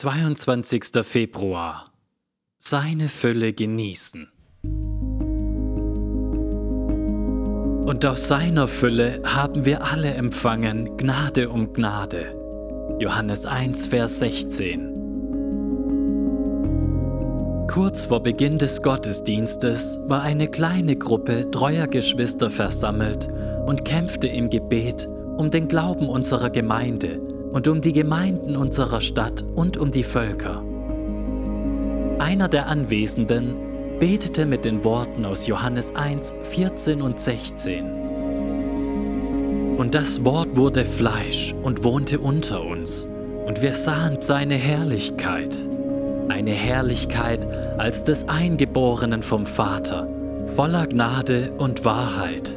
22. Februar Seine Fülle genießen. Und aus seiner Fülle haben wir alle empfangen Gnade um Gnade. Johannes 1, Vers 16. Kurz vor Beginn des Gottesdienstes war eine kleine Gruppe treuer Geschwister versammelt und kämpfte im Gebet um den Glauben unserer Gemeinde und um die Gemeinden unserer Stadt und um die Völker. Einer der Anwesenden betete mit den Worten aus Johannes 1, 14 und 16. Und das Wort wurde Fleisch und wohnte unter uns, und wir sahen seine Herrlichkeit, eine Herrlichkeit als des Eingeborenen vom Vater, voller Gnade und Wahrheit.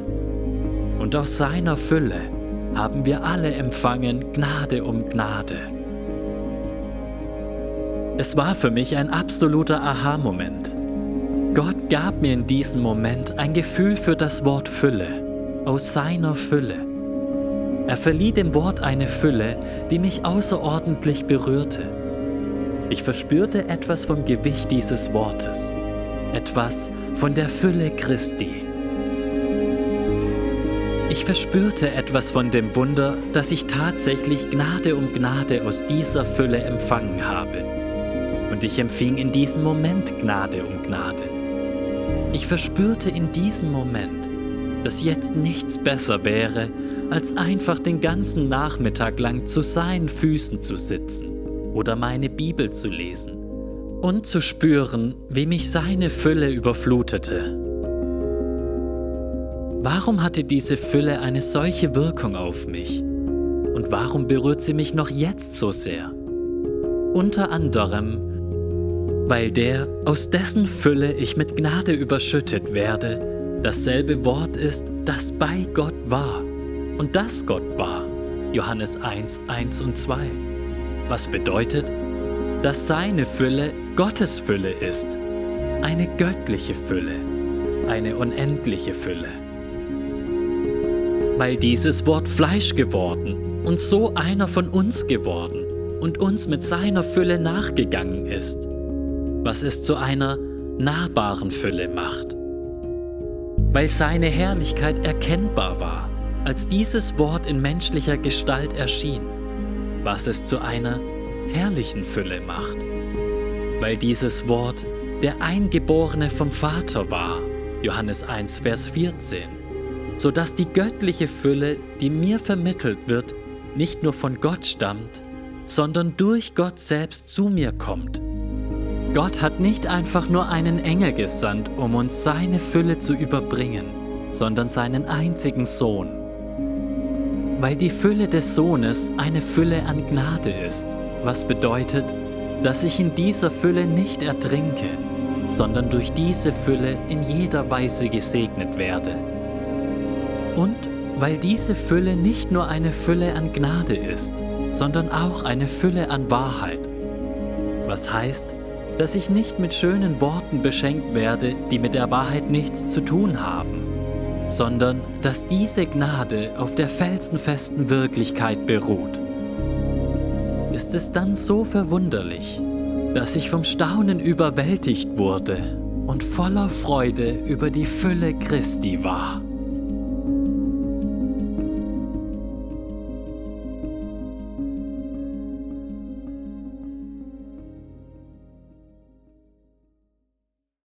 Und aus seiner Fülle haben wir alle empfangen Gnade um Gnade. Es war für mich ein absoluter Aha-Moment. Gott gab mir in diesem Moment ein Gefühl für das Wort Fülle, aus seiner Fülle. Er verlieh dem Wort eine Fülle, die mich außerordentlich berührte. Ich verspürte etwas vom Gewicht dieses Wortes, etwas von der Fülle Christi. Ich verspürte etwas von dem Wunder, dass ich tatsächlich Gnade um Gnade aus dieser Fülle empfangen habe. Und ich empfing in diesem Moment Gnade um Gnade. Ich verspürte in diesem Moment, dass jetzt nichts besser wäre, als einfach den ganzen Nachmittag lang zu seinen Füßen zu sitzen oder meine Bibel zu lesen und zu spüren, wie mich seine Fülle überflutete Warum hatte diese Fülle eine solche Wirkung auf mich? Und warum berührt sie mich noch jetzt so sehr? Unter anderem, weil der, aus dessen Fülle ich mit Gnade überschüttet werde, dasselbe Wort ist, das bei Gott war und das Gott war. Johannes 1, 1 und 2. Was bedeutet, dass seine Fülle Gottes Fülle ist. Eine göttliche Fülle, eine unendliche Fülle weil dieses Wort Fleisch geworden und so einer von uns geworden und uns mit seiner Fülle nachgegangen ist, was es zu einer nahbaren Fülle macht. Weil seine Herrlichkeit erkennbar war, als dieses Wort in menschlicher Gestalt erschien, was es zu einer herrlichen Fülle macht. Weil dieses Wort der Eingeborene vom Vater war, Johannes 1, Vers 14 sodass die göttliche Fülle, die mir vermittelt wird, nicht nur von Gott stammt, sondern durch Gott selbst zu mir kommt. Gott hat nicht einfach nur einen Engel gesandt, um uns seine Fülle zu überbringen, sondern seinen einzigen Sohn. Weil die Fülle des Sohnes eine Fülle an Gnade ist, was bedeutet, dass ich in dieser Fülle nicht ertrinke, sondern durch diese Fülle in jeder Weise gesegnet werde. Und weil diese Fülle nicht nur eine Fülle an Gnade ist, sondern auch eine Fülle an Wahrheit. Was heißt, dass ich nicht mit schönen Worten beschenkt werde, die mit der Wahrheit nichts zu tun haben, sondern dass diese Gnade auf der felsenfesten Wirklichkeit beruht. Ist es dann so verwunderlich, dass ich vom Staunen überwältigt wurde und voller Freude über die Fülle Christi war.